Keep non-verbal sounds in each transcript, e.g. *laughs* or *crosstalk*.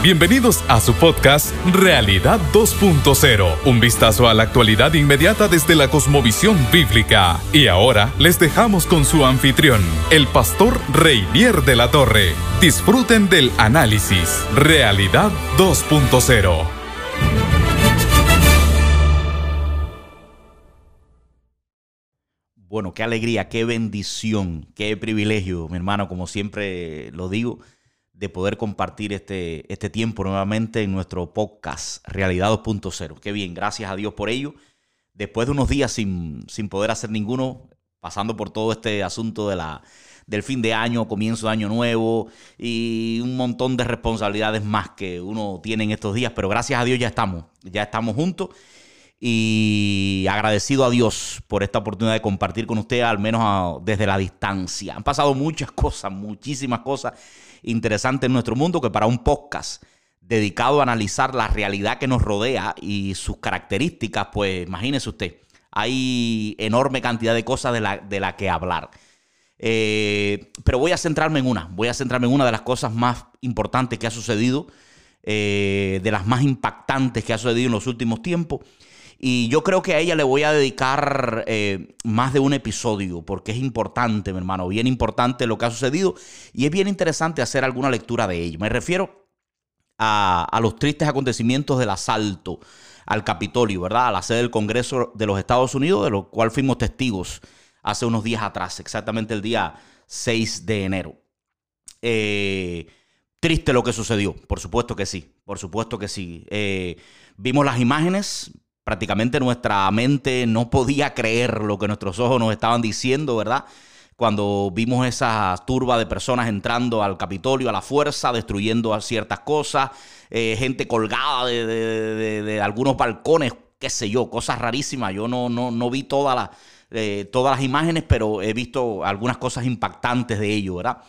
Bienvenidos a su podcast Realidad 2.0, un vistazo a la actualidad inmediata desde la cosmovisión bíblica. Y ahora les dejamos con su anfitrión, el pastor Reinier de la Torre. Disfruten del análisis Realidad 2.0. Bueno, qué alegría, qué bendición, qué privilegio, mi hermano, como siempre lo digo de poder compartir este, este tiempo nuevamente en nuestro podcast Realidad 2.0. Qué bien, gracias a Dios por ello. Después de unos días sin, sin poder hacer ninguno, pasando por todo este asunto de la, del fin de año, comienzo de año nuevo y un montón de responsabilidades más que uno tiene en estos días, pero gracias a Dios ya estamos, ya estamos juntos y agradecido a Dios por esta oportunidad de compartir con usted, al menos desde la distancia. Han pasado muchas *laughs* cosas, muchísimas cosas interesante en nuestro mundo que para un podcast dedicado a analizar la realidad que nos rodea y sus características, pues imagínese usted, hay enorme cantidad de cosas de la, de la que hablar. Eh, pero voy a centrarme en una, voy a centrarme en una de las cosas más importantes que ha sucedido, eh, de las más impactantes que ha sucedido en los últimos tiempos. Y yo creo que a ella le voy a dedicar eh, más de un episodio, porque es importante, mi hermano, bien importante lo que ha sucedido y es bien interesante hacer alguna lectura de ello. Me refiero a, los tristes acontecimientos del asalto al Capitolio, ¿verdad? A la sede del Congreso de los Estados Unidos, de lo cual fuimos testigos hace unos días atrás, exactamente el día 6 de enero. Eh, triste lo que sucedió, por supuesto que sí, por supuesto que sí. Eh, vimos las imágenes, prácticamente nuestra mente no podía creer lo que nuestros ojos nos estaban diciendo, ¿verdad? Cuando vimos esa turba de personas entrando al Capitolio a la fuerza, destruyendo ciertas cosas, eh, gente colgada de, algunos balcones, qué sé yo, cosas rarísimas. Yo no, no, no vi todas eh, todas las imágenes, pero he visto algunas cosas impactantes de ello, ¿verdad?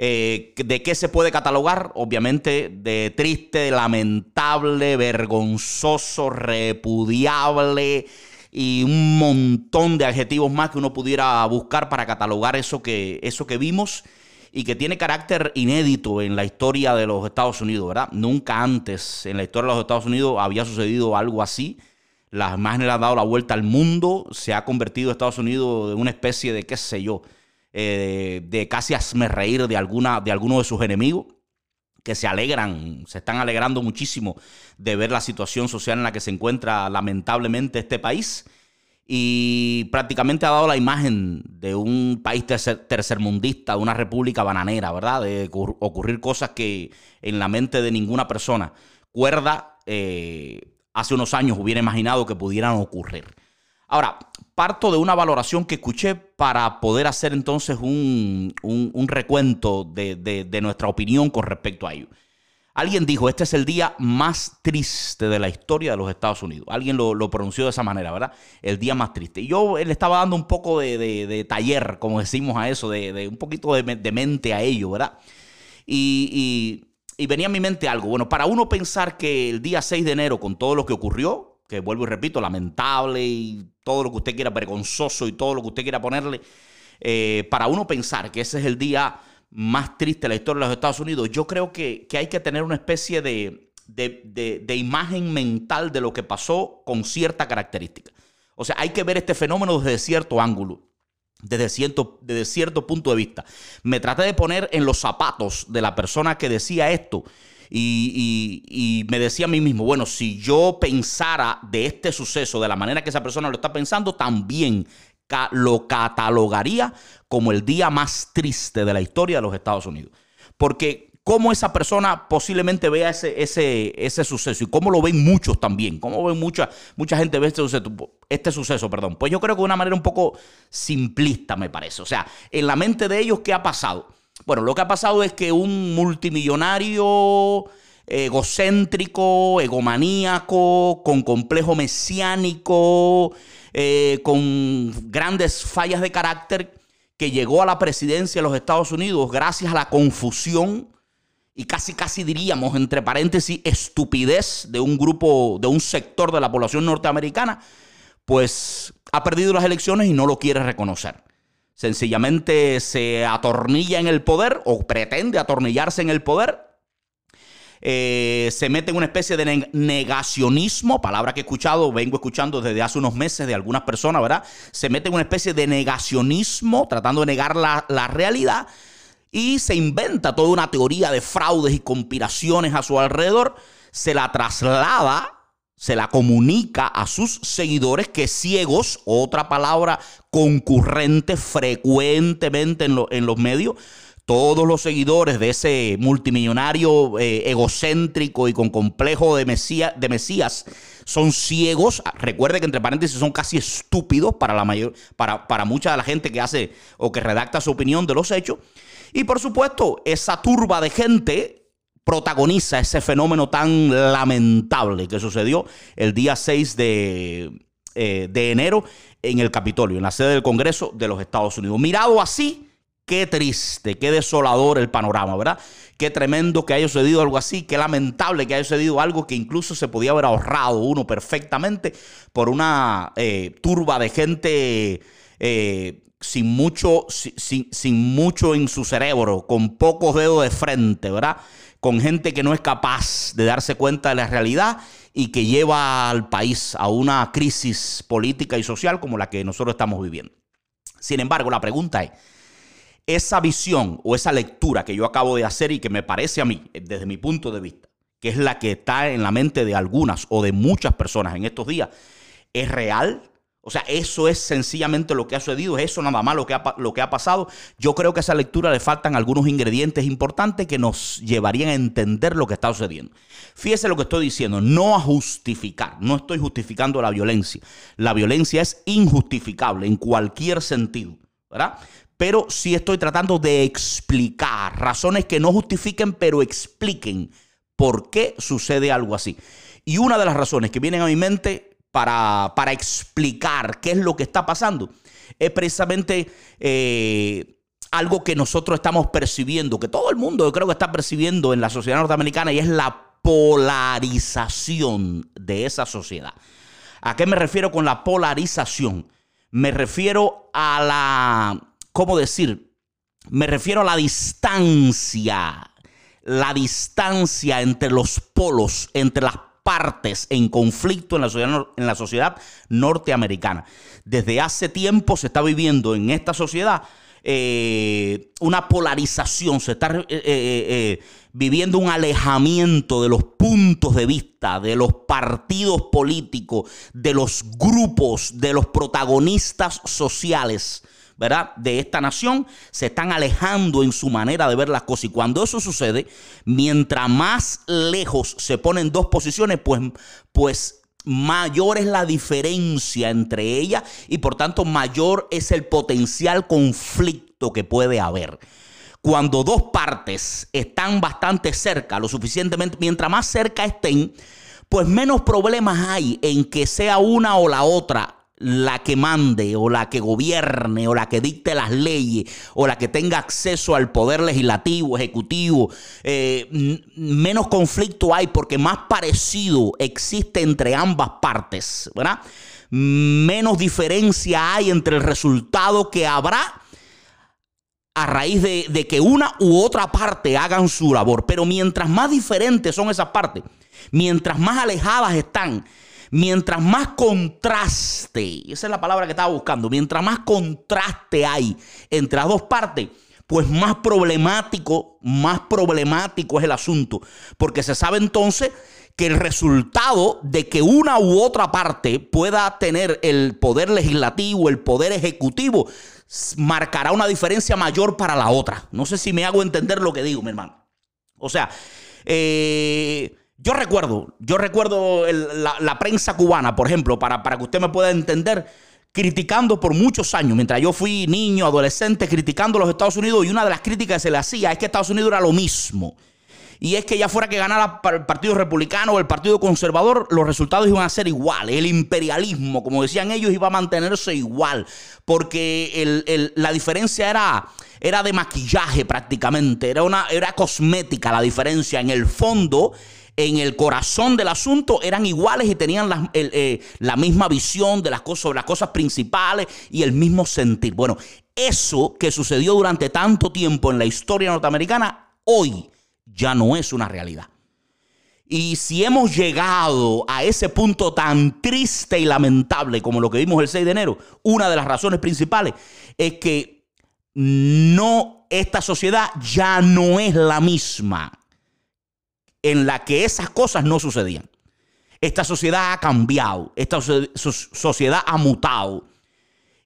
Eh, ¿De qué se puede catalogar? Obviamente de triste, lamentable, vergonzoso, repudiable y un montón de adjetivos más que uno pudiera buscar para catalogar eso que, eso que vimos y que tiene carácter inédito en la historia de los Estados Unidos, ¿verdad? Nunca antes en la historia de los Estados Unidos había sucedido algo así. Las imágenes le han dado la vuelta al mundo, se ha convertido Estados Unidos en una especie de, qué sé yo, eh, de casi hazme reír de, alguna, de alguno de sus enemigos, que se alegran, se están alegrando muchísimo de ver la situación social en la que se encuentra lamentablemente este país. Y prácticamente ha dado la imagen de un país tercermundista, de una república bananera, ¿verdad? De ocurrir cosas que en la mente de ninguna persona cuerda eh, hace unos años hubiera imaginado que pudieran ocurrir. Ahora, parto de una valoración que escuché para poder hacer entonces un, recuento de, nuestra opinión con respecto a ello. Alguien dijo, este es el día más triste de la historia de los Estados Unidos. Alguien lo, pronunció de esa manera, ¿verdad? El día más triste. Y yo le estaba dando un poco de, taller, como decimos a eso, de, un poquito de, mente a ello, ¿verdad? Y, y venía a mi mente algo. Bueno, para uno pensar que el día 6 de enero, con todo lo que ocurrió, que vuelvo y repito, lamentable y todo lo que usted quiera, vergonzoso y todo lo que usted quiera ponerle, eh, para uno pensar que ese es el día más triste de la historia de los Estados Unidos, yo creo que, hay que tener una especie de, de, imagen mental de lo que pasó con cierta característica. O sea, hay que ver este fenómeno desde cierto ángulo. Desde cierto, desde cierto punto de vista. Me traté de poner en los zapatos de la persona que decía esto y, me decía a mí mismo, bueno, si yo pensara de este suceso de la manera que esa persona lo está pensando, también lo catalogaría como el día más triste de la historia de los Estados Unidos. Porque cómo esa persona posiblemente vea ese, ese, ese suceso y cómo lo ven muchos también, cómo ven mucha, mucha gente ve este suceso, este suceso, perdón. Pues yo creo que de una manera un poco simplista me parece. O sea, en la mente de ellos, ¿qué ha pasado? Bueno, lo que ha pasado es que un multimillonario egocéntrico, egomaníaco, con complejo mesiánico, eh, con grandes fallas de carácter, que llegó a la presidencia de los Estados Unidos gracias a la confusión y casi casi diríamos, entre paréntesis, estupidez de un grupo, de un sector de la población norteamericana, pues ha perdido las elecciones y no lo quiere reconocer sencillamente se atornilla en el poder o pretende atornillarse en el poder eh, se mete en una especie de negacionismo, palabra que he escuchado, vengo escuchando desde hace unos meses de algunas personas, ¿verdad? Se mete en una especie de negacionismo, tratando de negar la, la realidad, y se inventa toda una teoría de fraudes y conspiraciones a su alrededor, se la traslada se la comunica a sus seguidores que ciegos, otra palabra concurrente frecuentemente en, los medios, todos los seguidores de ese multimillonario eh, egocéntrico y con complejo de, de Mesías son ciegos. Recuerde que entre paréntesis son casi estúpidos para la mayor, para, para mucha de la gente que hace o que redacta su opinión de los hechos. Y por supuesto, esa turba de gente protagoniza ese fenómeno tan lamentable que sucedió el día 6 de, eh, de enero en el Capitolio, en la sede del Congreso de los Estados Unidos. Mirado así, qué triste, qué desolador el panorama, ¿verdad? Qué tremendo que haya sucedido algo así, qué lamentable que haya sucedido algo que incluso se podía haber ahorrado uno perfectamente por una eh, turba de gente eh, sin, mucho, sin, sin mucho en su cerebro, con pocos dedos de frente, ¿verdad? Con gente que no es capaz de darse cuenta de la realidad y que lleva al país a una crisis política y social como la que nosotros estamos viviendo. Sin embargo, la pregunta es, esa visión o esa lectura que yo acabo de hacer y que me parece a mí, desde mi punto de vista, que es la que está en la mente de algunas o de muchas personas en estos días, ¿es real? O sea, eso es sencillamente lo que ha sucedido, es eso nada más lo que, ha, lo que ha pasado. Yo creo que a esa lectura le faltan algunos ingredientes importantes que nos llevarían a entender lo que está sucediendo. Fíjese lo que estoy diciendo, no a justificar, no estoy justificando la violencia. La violencia es injustificable en cualquier sentido, ¿verdad? Pero sí estoy tratando de explicar razones que no justifiquen, pero expliquen por qué sucede algo así. Y una de las razones que vienen a mi mente para, explicar qué es lo que está pasando, es precisamente eh, algo que nosotros estamos percibiendo, que todo el mundo yo creo que está percibiendo en la sociedad norteamericana y es la polarización de esa sociedad. ¿A qué me refiero con la polarización? Me refiero a la, ¿cómo decir? Me refiero a la distancia, la distancia entre los polos, entre las partes en conflicto en la, sociedad, norteamericana. Desde hace tiempo se está viviendo en esta sociedad eh, una polarización, se está eh, eh, viviendo un alejamiento de los puntos de vista, de los partidos políticos, de los grupos, de los protagonistas sociales. ¿Verdad? de esta nación se están alejando en su manera de ver las cosas. Y cuando eso sucede, mientras más lejos se ponen dos posiciones, pues, pues mayor es la diferencia entre ellas y por tanto mayor es el potencial conflicto que puede haber. Cuando dos partes están bastante cerca, lo suficientemente, mientras más cerca estén, pues menos problemas hay en que sea una o la otra la que mande o la que gobierne o la que dicte las leyes o la que tenga acceso al poder legislativo, ejecutivo, eh, menos conflicto hay porque más parecido existe entre ambas partes, ¿verdad? Menos diferencia hay entre el resultado que habrá a raíz de, de que una u otra parte hagan su labor. Pero mientras más diferentes son esas partes, mientras más alejadas están, mientras más contraste, esa es la palabra que estaba buscando, mientras más contraste hay entre las dos partes, pues más problemático, más problemático es el asunto, porque se sabe entonces que el resultado de que una u otra parte pueda tener el poder legislativo, el poder ejecutivo, marcará una diferencia mayor para la otra. No sé si me hago entender lo que digo, mi hermano. O sea, eh, yo recuerdo, yo recuerdo la, prensa cubana, por ejemplo, para, para que usted me pueda entender, criticando por muchos años, mientras yo fui niño, adolescente, criticando a los Estados Unidos, y una de las críticas que se le hacía es que Estados Unidos era lo mismo. Y es que ya fuera que ganara el Partido Republicano o el Partido Conservador, los resultados iban a ser iguales. El imperialismo, como decían ellos, iba a mantenerse igual. Porque la diferencia era, era de maquillaje prácticamente. Era, una, era cosmética la diferencia. En el fondo, en el corazón del asunto eran iguales y tenían la, eh, misma visión de las cosas, sobre las cosas principales y el mismo sentir. Bueno, eso que sucedió durante tanto tiempo en la historia norteamericana, hoy ya no es una realidad. Y si hemos llegado a ese punto tan triste y lamentable como lo que vimos el 6 de enero, una de las razones principales es que no, esta sociedad ya no es la misma en la que esas cosas no sucedían. Esta sociedad ha cambiado, esta sociedad ha mutado.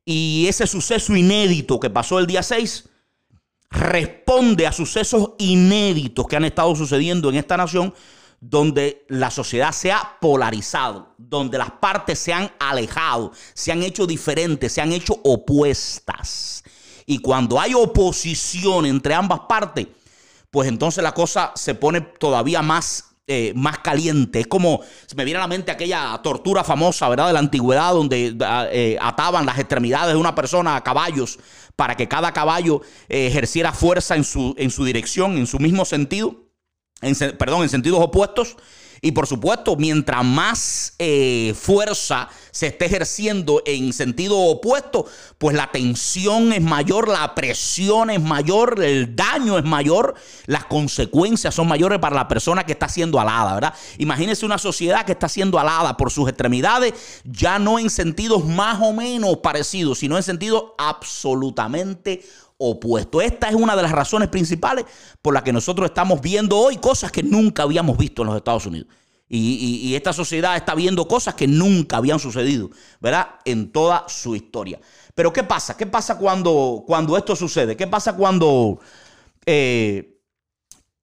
Y ese suceso inédito que pasó el día 6 responde a sucesos inéditos que han estado sucediendo en esta nación donde la sociedad se ha polarizado, donde las partes se han alejado, se han hecho diferentes, se han hecho opuestas. Y cuando hay oposición entre ambas partes, pues entonces la cosa se pone todavía más eh, más caliente. Es como, se me viene a la mente aquella tortura famosa, ¿verdad? De la antigüedad, donde ah, eh, ataban las extremidades de una persona a caballos para que cada caballo eh, ejerciera fuerza en su, en su dirección, en su mismo sentido perdón, en sentidos opuestos. Y por supuesto, mientras más eh, fuerza se esté ejerciendo en sentido opuesto, pues la tensión es mayor, la presión es mayor, el daño es mayor, las consecuencias son mayores para la persona que está siendo alada, ¿verdad? Imagínense una sociedad que está siendo alada por sus extremidades, ya no en sentidos más o menos parecidos, sino en sentidos absolutamente opuesto. Esta es una de las razones principales por las que nosotros estamos viendo hoy cosas que nunca habíamos visto en los Estados Unidos. Y, esta sociedad está viendo cosas que nunca habían sucedido, ¿verdad? En toda su historia. Pero ¿qué pasa? ¿Qué pasa cuando, cuando esto sucede? ¿Qué pasa cuando eh,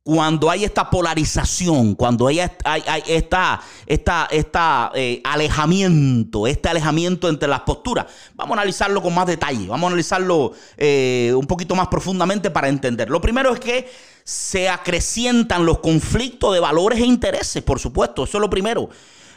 cuando hay esta polarización, cuando hay, hay, esta, esta, eh, alejamiento, este alejamiento entre las posturas, vamos a analizarlo con más detalle, vamos a analizarlo eh, un poquito más profundamente para entender. Lo primero es que se acrecientan los conflictos de valores e intereses, por supuesto, eso es lo primero.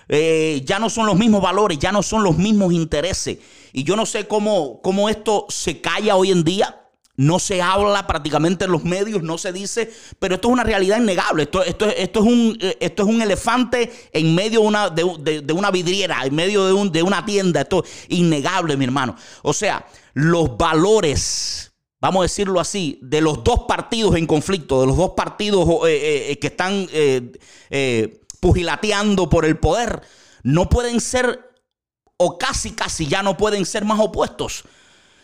Eh, ya no son los mismos valores, ya no son los mismos intereses. Y yo no sé cómo, cómo esto se calla hoy en día no se habla prácticamente en los medios, no se dice, pero esto es una realidad innegable. Esto, esto, esto, es, un, esto es un elefante en medio de una, de, una vidriera, en medio de, un, de una tienda. Esto es innegable, mi hermano. O sea, los valores, vamos a decirlo así, de los dos partidos en conflicto, de los dos partidos eh, eh, que están eh, pugilateando por el poder, no pueden ser, o casi, casi ya no pueden ser más opuestos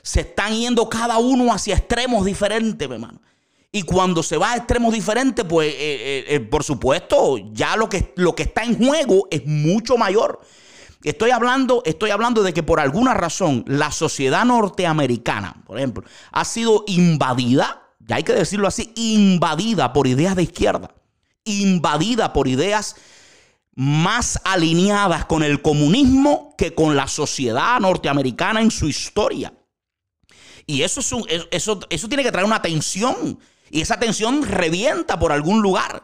se están yendo cada uno hacia extremos diferentes, hermano. Y cuando se va a extremos diferentes, pues eh, eh, eh, por supuesto, ya lo que, lo que está en juego es mucho mayor. Estoy hablando, estoy hablando de que por alguna razón la sociedad norteamericana, por ejemplo, ha sido invadida, ya hay que decirlo así, invadida por ideas de izquierda, invadida por ideas más alineadas con el comunismo que con la sociedad norteamericana en su historia. Y eso, es un, eso, eso tiene que traer una tensión. Y esa tensión revienta por algún lugar.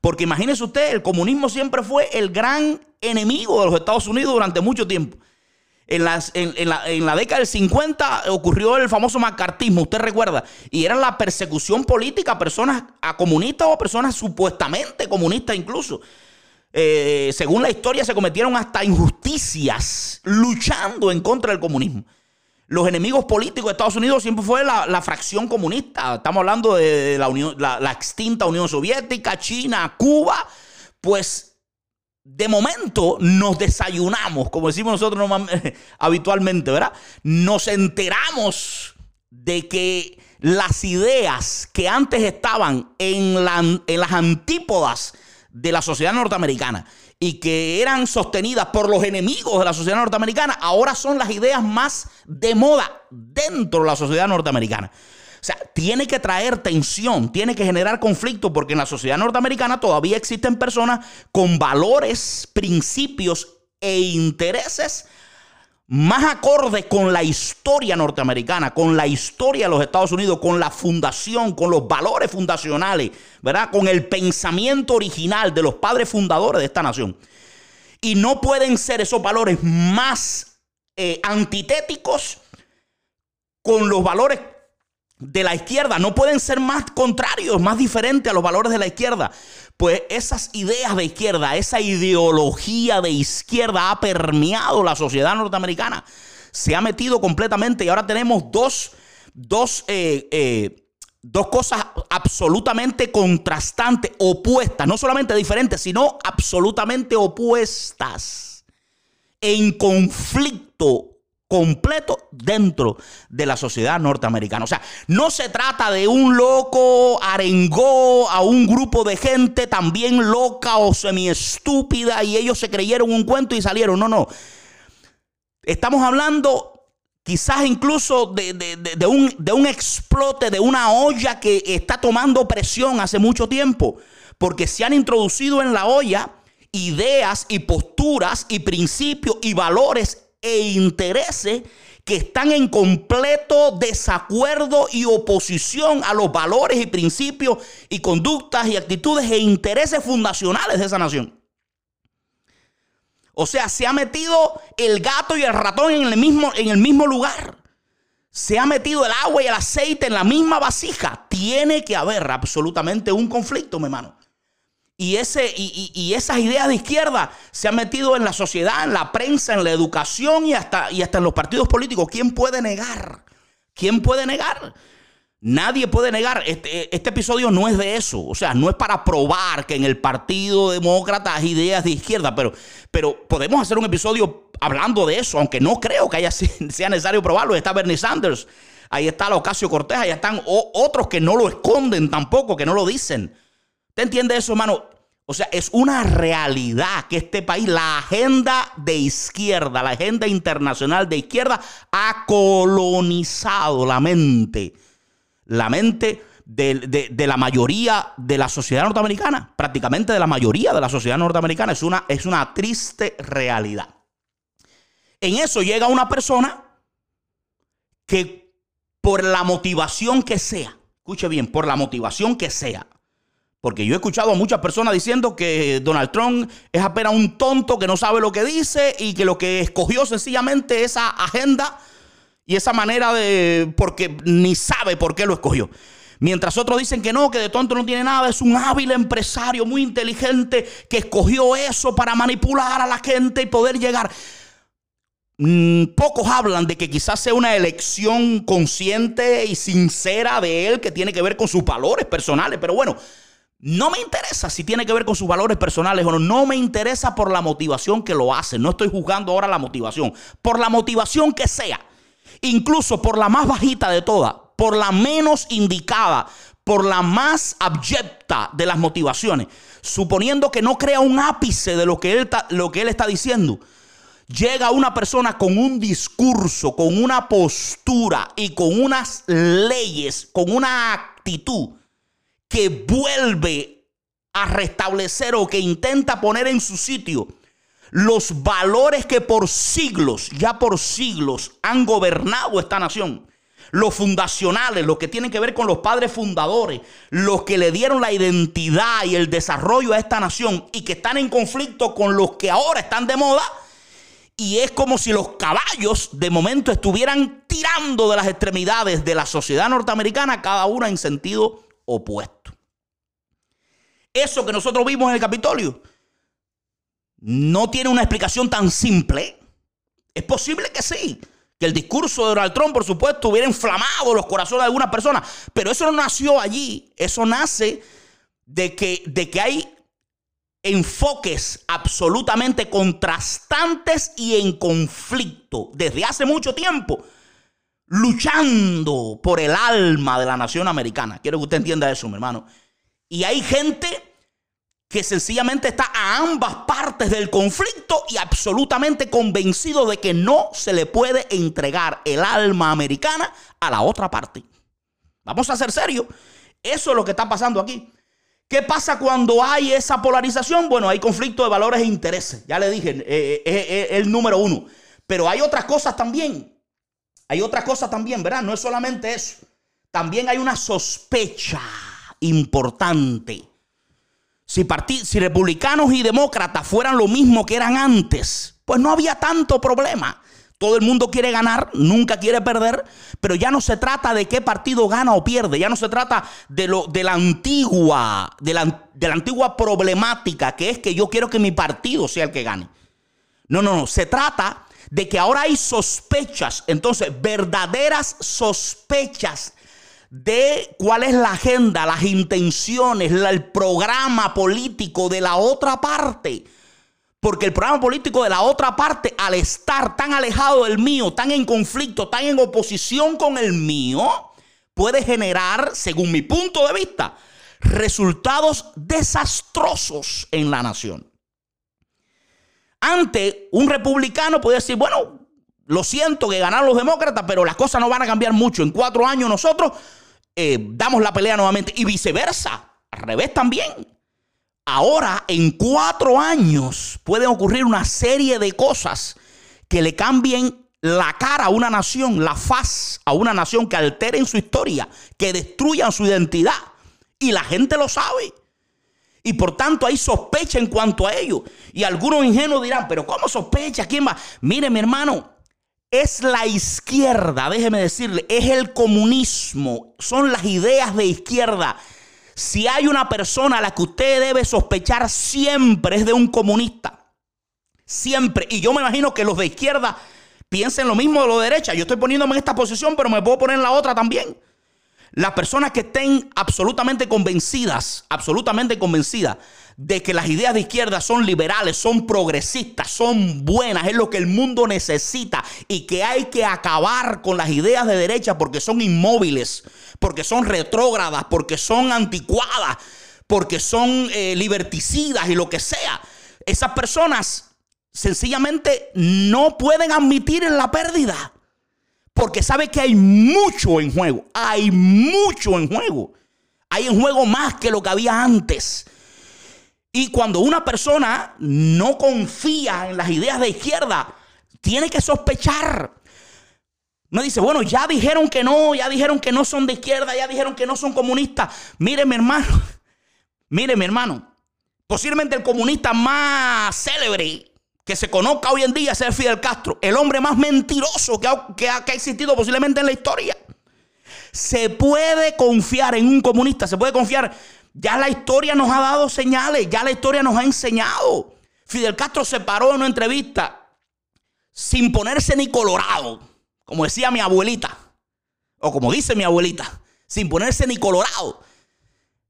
Porque imagínese usted, el comunismo siempre fue el gran enemigo de los Estados Unidos durante mucho tiempo. En, en, la, en, la, década del 50 ocurrió el famoso macartismo, usted recuerda, y era la persecución política a personas a comunistas o a personas supuestamente comunistas incluso. Eh, según la historia se cometieron hasta injusticias luchando en contra del comunismo los enemigos políticos de Estados Unidos siempre fue la, fracción comunista. Estamos hablando de la, extinta Unión Soviética, China, Cuba. Pues de momento nos desayunamos, como decimos nosotros *laughs* habitualmente, ¿verdad? Nos enteramos de que las ideas que antes estaban en las antípodas de la sociedad norteamericana y que eran sostenidas por los enemigos de la sociedad norteamericana, ahora son las ideas más de moda dentro de la sociedad norteamericana. O sea, tiene que traer tensión, tiene que generar conflicto, porque en la sociedad norteamericana todavía existen personas con valores, principios e intereses más acorde con la historia norteamericana, con la historia de los Estados Unidos, con la fundación, con los valores fundacionales, ¿verdad? Con el pensamiento original de los padres fundadores de esta nación. Y no pueden ser esos valores más eh, antitéticos con los valores de la izquierda. No pueden ser más contrarios, más diferentes a los valores de la izquierda. Pues esas ideas de izquierda, esa ideología de izquierda ha permeado la sociedad norteamericana. Se ha metido completamente y ahora tenemos dos, dos eh, eh, dos cosas absolutamente contrastantes, opuestas, no solamente diferentes, sino absolutamente opuestas, en conflicto completo dentro de la sociedad norteamericana. O sea, no se trata de un loco arengó a un grupo de gente también loca o semi-estúpida y ellos se creyeron un cuento y salieron. No, no. Estamos hablando quizás incluso de, un, de un explote, de una olla que está tomando presión hace mucho tiempo, porque se han introducido en la olla ideas y posturas y principios y valores e intereses que están en completo desacuerdo y oposición a los valores y principios y conductas y actitudes e intereses fundacionales de esa nación. O sea, se ha metido el gato y el ratón en el mismo, en el mismo lugar. Se ha metido el agua y el aceite en la misma vasija. Tiene que haber absolutamente un conflicto, mi hermano. Y, ese, y, esas ideas de izquierda se han metido en la sociedad, en la prensa, en la educación y hasta, y hasta en los partidos políticos. ¿Quién puede negar? ¿Quién puede negar? Nadie puede negar, este, este, episodio no es de eso, o sea, no es para probar que en el Partido Demócrata hay ideas de izquierda, pero, pero podemos hacer un episodio hablando de eso, aunque no creo que haya, *laughs* sea necesario probarlo. Está Bernie Sanders, ahí está Ocasio Cortés, ahí están otros que no lo esconden tampoco, que no lo dicen. ¿Te entiende eso, hermano? O sea, es una realidad que este país, la agenda de izquierda, la agenda internacional de izquierda, ha colonizado la mente, la mente de, la mayoría de la sociedad norteamericana, prácticamente de la mayoría de la sociedad norteamericana. Es una, es una triste realidad. En eso llega una persona que por la motivación que sea, escuche bien, por la motivación que sea, porque yo he escuchado a muchas personas diciendo que Donald Trump es apenas un tonto que no sabe lo que dice y que lo que escogió sencillamente esa agenda y esa manera de... porque ni sabe por qué lo escogió. Mientras otros dicen que no, que de tonto no tiene nada, es un hábil empresario muy inteligente que escogió eso para manipular a la gente y poder llegar. Mm, pocos hablan de que quizás sea una elección consciente y sincera de él que tiene que ver con sus valores personales, pero bueno, no me interesa si tiene que ver con sus valores personales o no. No me interesa por la motivación que lo hace. No estoy juzgando ahora la motivación. Por la motivación que sea. Incluso por la más bajita de todas. Por la menos indicada. Por la más abyecta de las motivaciones. Suponiendo que no crea un ápice de lo que él, lo que él está diciendo. Llega una persona con un discurso, con una postura y con unas leyes, con una actitud que vuelve a restablecer o que intenta poner en su sitio los valores que por siglos, ya por siglos, han gobernado esta nación. Los fundacionales, los que tienen que ver con los padres fundadores, los que le dieron la identidad y el desarrollo a esta nación y que están en conflicto con los que ahora están de moda. Y es como si los caballos de momento estuvieran tirando de las extremidades de la sociedad norteamericana, cada una en sentido opuesto. Eso que nosotros vimos en el Capitolio no tiene una explicación tan simple. Es posible que sí, que el discurso de Donald Trump, por supuesto, hubiera inflamado los corazones de algunas personas, pero eso no nació allí, eso nace de que, de que hay enfoques absolutamente contrastantes y en conflicto desde hace mucho tiempo luchando por el alma de la nación americana. Quiero que usted entienda eso, mi hermano. Y hay gente que sencillamente está a ambas partes del conflicto y absolutamente convencido de que no se le puede entregar el alma americana a la otra parte. Vamos a ser serios. Eso es lo que está pasando aquí. ¿Qué pasa cuando hay esa polarización? Bueno, hay conflicto de valores e intereses. Ya le dije, eh, eh, eh, es el número uno. Pero hay otras cosas también. Hay otra cosa también, ¿verdad? No es solamente eso. También hay una sospecha importante. Si, si republicanos y demócratas fueran lo mismo que eran antes, pues no había tanto problema. Todo el mundo quiere ganar, nunca quiere perder, pero ya no se trata de qué partido gana o pierde, ya no se trata de, lo, de, la, antigua, de, la, de la antigua problemática que es que yo quiero que mi partido sea el que gane. No, no, no, se trata de que ahora hay sospechas, entonces verdaderas sospechas de cuál es la agenda, las intenciones, el programa político de la otra parte. Porque el programa político de la otra parte, al estar tan alejado del mío, tan en conflicto, tan en oposición con el mío, puede generar, según mi punto de vista, resultados desastrosos en la nación. Ante un republicano puede decir, bueno, lo siento que ganaron los demócratas, pero las cosas no van a cambiar mucho. En cuatro años nosotros eh, damos la pelea nuevamente y viceversa. Al revés también. Ahora, en cuatro años, pueden ocurrir una serie de cosas que le cambien la cara a una nación, la faz a una nación, que alteren su historia, que destruyan su identidad. Y la gente lo sabe. Y por tanto hay sospecha en cuanto a ello. Y algunos ingenuos dirán, pero ¿cómo sospecha? ¿Quién va? Mire, mi hermano, es la izquierda, déjeme decirle, es el comunismo, son las ideas de izquierda. Si hay una persona a la que usted debe sospechar siempre es de un comunista. Siempre. Y yo me imagino que los de izquierda piensen lo mismo de los de derecha. Yo estoy poniéndome en esta posición, pero me puedo poner en la otra también. Las personas que estén absolutamente convencidas, absolutamente convencidas de que las ideas de izquierda son liberales, son progresistas, son buenas, es lo que el mundo necesita y que hay que acabar con las ideas de derecha porque son inmóviles, porque son retrógradas, porque son anticuadas, porque son eh, liberticidas y lo que sea. Esas personas sencillamente no pueden admitir la pérdida porque sabe que hay mucho en juego, hay mucho en juego. Hay en juego más que lo que había antes. Y cuando una persona no confía en las ideas de izquierda, tiene que sospechar. No dice, bueno, ya dijeron que no, ya dijeron que no son de izquierda, ya dijeron que no son comunistas. Mire, mi hermano, *laughs* mire, mi hermano, posiblemente el comunista más célebre que se conozca hoy en día es el Fidel Castro, el hombre más mentiroso que ha, que ha existido posiblemente en la historia. Se puede confiar en un comunista, se puede confiar ya la historia nos ha dado señales, ya la historia nos ha enseñado. Fidel Castro se paró en una entrevista sin ponerse ni colorado, como decía mi abuelita, o como dice mi abuelita, sin ponerse ni colorado.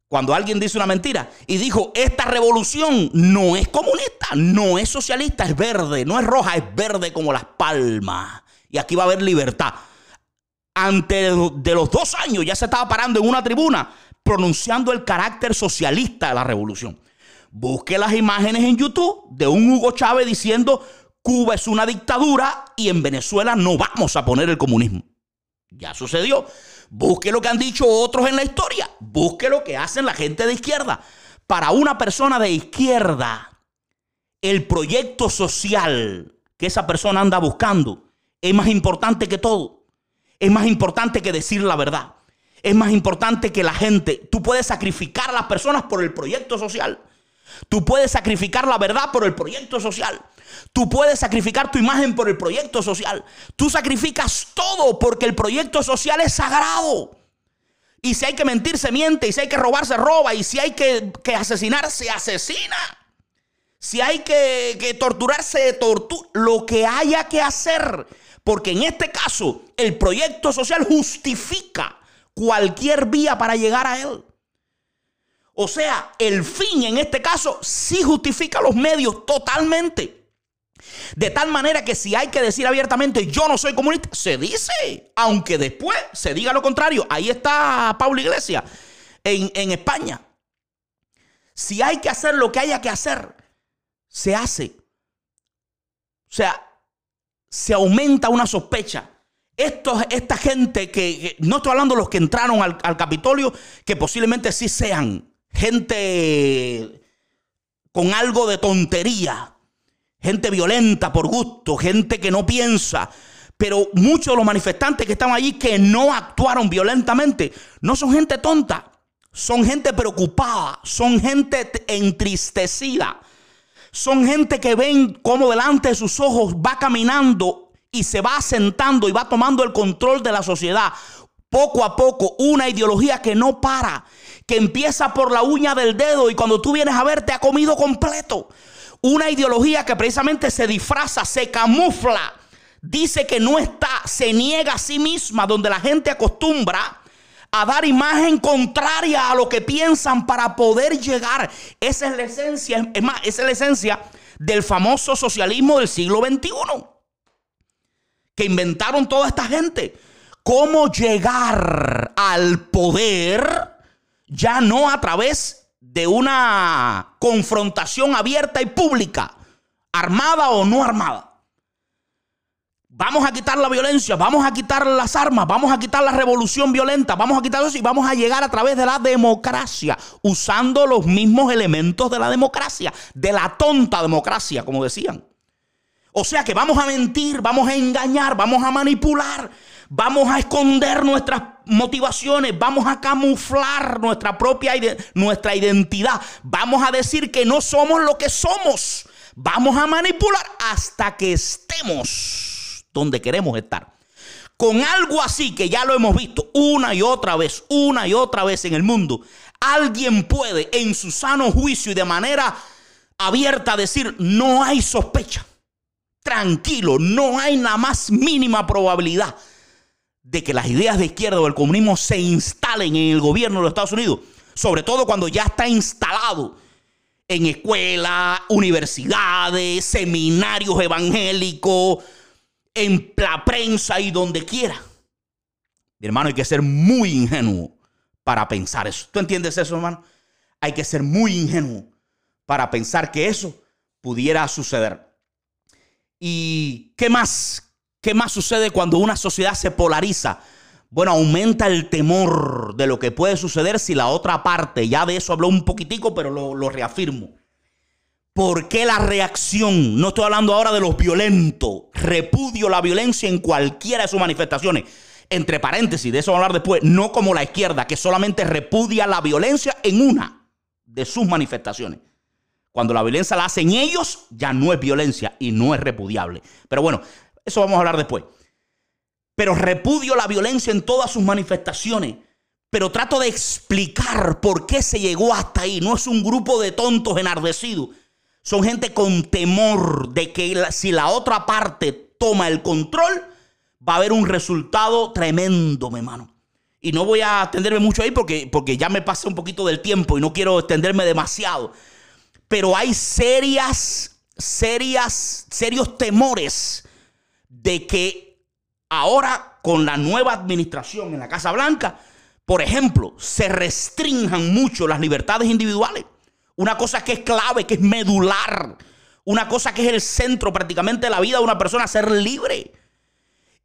Cuando alguien dice una mentira y dijo, esta revolución no es comunista, no es socialista, es verde, no es roja, es verde como las palmas. Y aquí va a haber libertad. Antes de los dos años ya se estaba parando en una tribuna pronunciando el carácter socialista de la revolución. Busque las imágenes en YouTube de un Hugo Chávez diciendo Cuba es una dictadura y en Venezuela no vamos a poner el comunismo. Ya sucedió. Busque lo que han dicho otros en la historia. Busque lo que hacen la gente de izquierda. Para una persona de izquierda, el proyecto social que esa persona anda buscando es más importante que todo. Es más importante que decir la verdad es más importante que la gente. Tú puedes sacrificar a las personas por el proyecto social. Tú puedes sacrificar la verdad por el proyecto social. Tú puedes sacrificar tu imagen por el proyecto social. Tú sacrificas todo porque el proyecto social es sagrado. Y si hay que mentir, se miente. Y si hay que robar, se roba. Y si hay que, asesinar, se asesina. Si hay que, que torturar, se tortura. Lo que haya que hacer. Porque en este caso, el proyecto social justifica cualquier vía para llegar a Él. O sea, el fin en este caso sí justifica los medios totalmente. De tal manera que si hay que decir abiertamente yo no soy comunista, se dice, aunque después se diga lo contrario. Ahí está Pablo Iglesias en, en España. Si hay que hacer lo que haya que hacer, se hace. O sea, se aumenta una sospecha esta gente que, no estoy hablando de los que entraron al, al Capitolio, que posiblemente sí sean gente con algo de tontería, gente violenta por gusto, gente que no piensa. Pero muchos de los manifestantes que estaban allí que no actuaron violentamente, no son gente tonta, son gente preocupada, son gente entristecida, son gente que ven cómo delante de sus ojos va caminando y se va asentando y va tomando el control de la sociedad. Poco a poco, una ideología que no para, que empieza por la uña del dedo y cuando tú vienes a ver te ha comido completo. Una ideología que precisamente se disfraza, se camufla, dice que no está, se niega a sí misma, donde la gente acostumbra a dar imagen contraria a lo que piensan para poder llegar. Esa es la esencia, es más, esa es la esencia del famoso socialismo del siglo XXI. Que inventaron toda esta gente. Cómo llegar al poder ya no a través de una confrontación abierta y pública, armada o no armada Vamos a quitar la violencia, vamos a quitar las armas, vamos a quitar la revolución violenta, vamos a quitar eso y vamos a llegar a través de la democracia, usando los mismos elementos de la democracia, de la tonta democracia, como decían. O sea que vamos a mentir, vamos a engañar, vamos a manipular, vamos a esconder nuestras motivaciones, vamos a camuflar nuestra propia nuestra identidad, vamos a decir que no somos lo que somos, vamos a manipular hasta que estemos donde queremos estar. Con algo así que ya lo hemos visto una y otra vez, una y otra vez en el mundo, alguien puede en su sano juicio y de manera abierta decir, no hay sospecha. Tranquilo, no hay la más mínima probabilidad de que las ideas de izquierda o el comunismo se instalen en el gobierno de los Estados Unidos. Sobre todo cuando ya está instalado en escuelas, universidades, seminarios evangélicos, en la prensa y donde quiera. Mi hermano, hay que ser muy ingenuo para pensar eso. ¿Tú entiendes eso, hermano? Hay que ser muy ingenuo para pensar que eso pudiera suceder. ¿Y qué más? ¿Qué más sucede cuando una sociedad se polariza? Bueno, aumenta el temor de lo que puede suceder si la otra parte, ya de eso habló un poquitico, pero lo, reafirmo, ¿Por qué la reacción? No estoy hablando ahora de los violentos. Repudio la violencia en cualquiera de sus manifestaciones. Entre paréntesis, de eso vamos a hablar después. No como la izquierda, que solamente repudia la violencia en una de sus manifestaciones. Cuando la violencia la hacen ellos, ya no es violencia y no es repudiable. Pero bueno, eso vamos a hablar después. Pero repudio la violencia en todas sus manifestaciones. Pero trato de explicar por qué se llegó hasta ahí. No es un grupo de tontos enardecidos son gente con temor de que si la otra parte toma el control, va a haber un resultado tremendo, mi hermano. Y no voy a extenderme mucho ahí porque, porque ya me pasé un poquito del tiempo y no quiero extenderme demasiado. Pero hay serias, serias, serios temores de que ahora con la nueva administración en la Casa Blanca, por ejemplo, se restrinjan mucho las libertades individuales. Una cosa que es clave, que es medular. Una cosa que es el centro prácticamente de la vida de una persona, ser libre.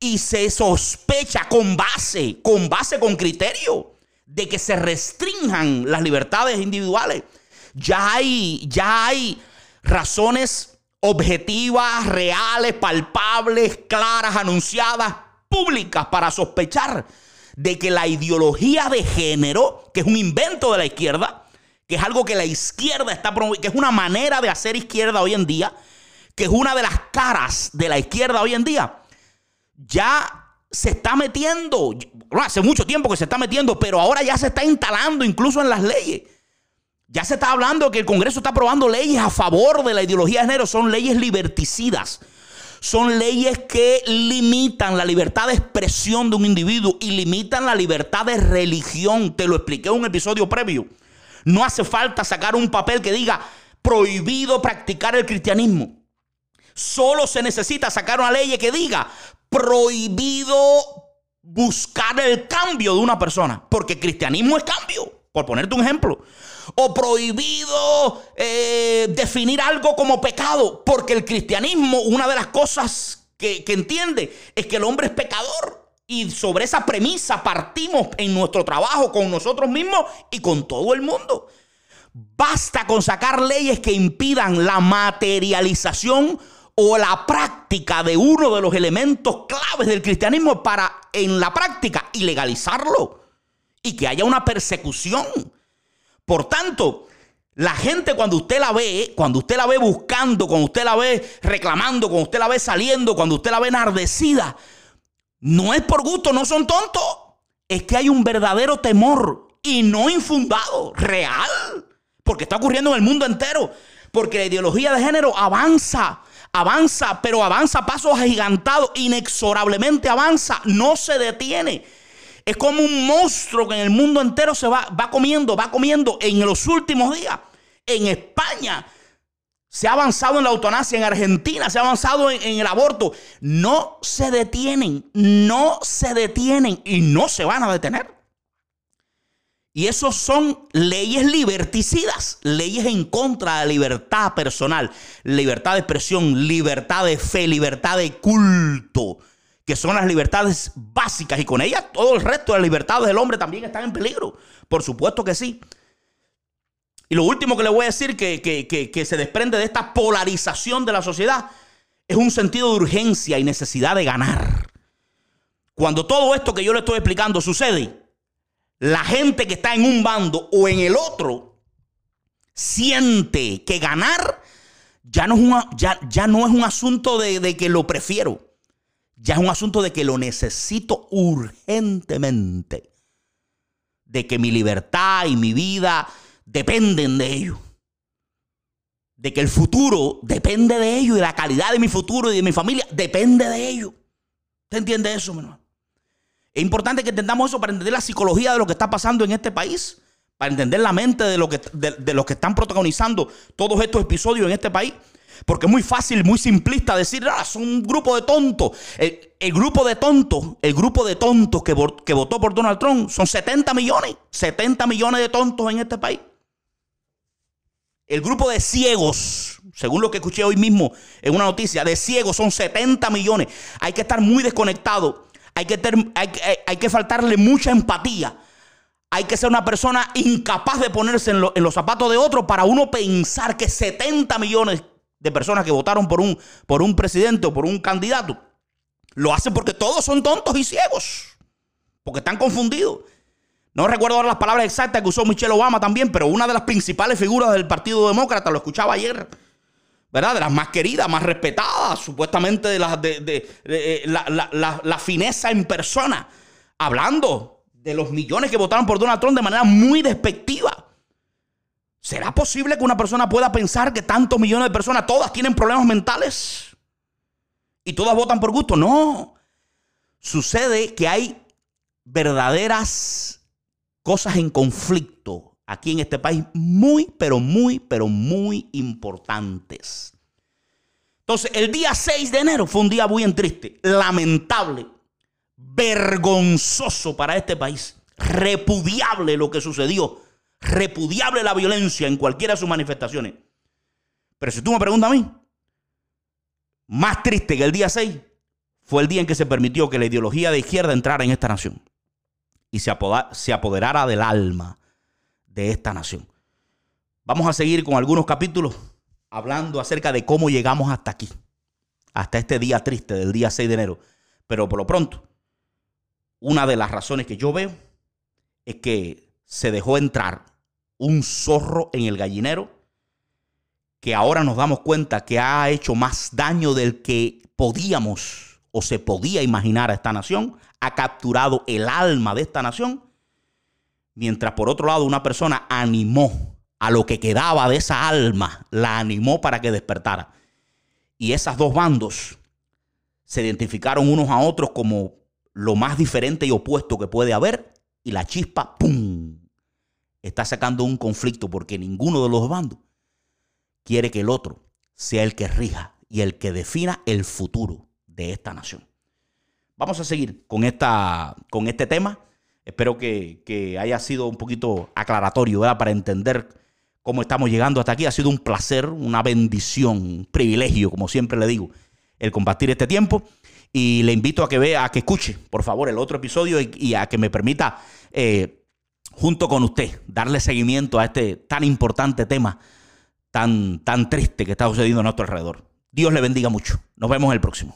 Y se sospecha con base, con base, con criterio, de que se restrinjan las libertades individuales. Ya hay, ya hay razones objetivas, reales, palpables, claras, anunciadas, públicas para sospechar de que la ideología de género, que es un invento de la izquierda, que es algo que la izquierda está promoviendo, que es una manera de hacer izquierda hoy en día, que es una de las caras de la izquierda hoy en día, ya se está metiendo, hace mucho tiempo que se está metiendo, pero ahora ya se está instalando incluso en las leyes. Ya se está hablando que el Congreso está aprobando leyes a favor de la ideología de género, son leyes liberticidas. Son leyes que limitan la libertad de expresión de un individuo y limitan la libertad de religión. Te lo expliqué en un episodio previo. No hace falta sacar un papel que diga prohibido practicar el cristianismo. Solo se necesita sacar una ley que diga prohibido buscar el cambio de una persona. Porque cristianismo es cambio, por ponerte un ejemplo. O prohibido eh, definir algo como pecado. Porque el cristianismo, una de las cosas que, que entiende es que el hombre es pecador. Y sobre esa premisa partimos en nuestro trabajo con nosotros mismos y con todo el mundo. Basta con sacar leyes que impidan la materialización o la práctica de uno de los elementos claves del cristianismo para en la práctica ilegalizarlo y que haya una persecución. Por tanto, la gente cuando usted la ve, cuando usted la ve buscando, cuando usted la ve reclamando, cuando usted la ve saliendo, cuando usted la ve enardecida, no es por gusto, no son tontos. Es que hay un verdadero temor y no infundado, real. Porque está ocurriendo en el mundo entero. Porque la ideología de género avanza, avanza, pero avanza a pasos agigantados, inexorablemente avanza, no se detiene. Es como un monstruo que en el mundo entero se va, va comiendo, va comiendo. En los últimos días, en España, se ha avanzado en la eutanasia, en Argentina se ha avanzado en, el aborto. No se detienen, no se detienen y no se van a detener. Y esos son leyes liberticidas, leyes en contra de la libertad personal, libertad de expresión, libertad de fe, libertad de culto, que son las libertades básicas y con ellas todo el resto de las libertades del hombre también están en peligro. Por supuesto que sí. Y lo último que le voy a decir que, que se desprende de esta polarización de la sociedad es un sentido de urgencia y necesidad de ganar. Cuando todo esto que yo le estoy explicando sucede, la gente que está en un bando o en el otro siente que ganar ya no es, ya, ya no es un asunto de, de que lo prefiero. Ya es un asunto de que lo necesito urgentemente. De que mi libertad y mi vida dependen de ello. De que el futuro depende de ello y la calidad de mi futuro y de mi familia depende de ello. ¿Usted entiende eso, mi hermano? Es importante que entendamos eso para entender la psicología de lo que está pasando en este país, para entender la mente de, lo que, de, los que están protagonizando todos estos episodios en este país. Porque es muy fácil, muy simplista decir, ah, son un grupo de tontos. El, grupo de tontos, el grupo de tontos que, votó por Donald Trump son 70 millones. 70 millones de tontos en este país. El grupo de ciegos, según lo que escuché hoy mismo en una noticia, de ciegos son 70 millones. Hay que estar muy desconectado hay, que faltarle mucha empatía. Hay que ser una persona incapaz de ponerse en, los zapatos de otro para uno pensar que 70 millones de personas que votaron por un, por un presidente o por un candidato lo hacen porque todos son tontos y ciegos. Porque están confundidos. No recuerdo ahora las palabras exactas que usó Michelle Obama también, pero una de las principales figuras del Partido Demócrata, lo escuchaba ayer, ¿verdad? De las más queridas, más respetadas, supuestamente de, las, de, eh, la, fineza en persona, hablando de los millones que votaron por Donald Trump de manera muy despectiva. ¿Será posible que una persona pueda pensar que tantos millones de personas, todas tienen problemas mentales? Y todas votan por gusto. No. Sucede que hay verdaderas cosas en conflicto aquí en este país muy, pero muy, pero muy importantes. Entonces, el día 6 de enero fue un día muy triste, lamentable, vergonzoso para este país, repudiable lo que sucedió, repudiable la violencia en cualquiera de sus manifestaciones. Pero si tú me preguntas a mí, más triste que el día 6 fue el día en que se permitió que la ideología de izquierda entrara en esta nación y se, se apoderara del alma de esta nación. Vamos a seguir con algunos capítulos hablando acerca de cómo llegamos hasta aquí, hasta este día triste del día 6 de enero. Pero por lo pronto, una de las razones que yo veo es que se dejó entrar un zorro en el gallinero que ahora nos damos cuenta que ha hecho más daño del que podíamos o se podía imaginar a esta nación, ha capturado el alma de esta nación Mientras por otro lado una persona animó a lo que quedaba de esa alma, la animó para que despertara. Y esas dos bandos se identificaron unos a otros como lo más diferente y opuesto que puede haber. Y la chispa, ¡pum! Está sacando un conflicto porque ninguno de los bandos quiere que el otro sea el que rija y el que defina el futuro de esta nación. Vamos a seguir con, esta, con este tema. Espero que, haya sido un poquito aclaratorio para entender cómo estamos llegando hasta aquí. Ha sido un placer, una bendición, un privilegio, como siempre le digo, el compartir este tiempo. Y le invito a que vea, a que escuche, por favor, el otro episodio y, a que me permita, eh, junto con usted, darle seguimiento a este tan importante tema, tan, tan triste que está sucediendo a nuestro alrededor. Dios le bendiga mucho. Nos vemos el próximo.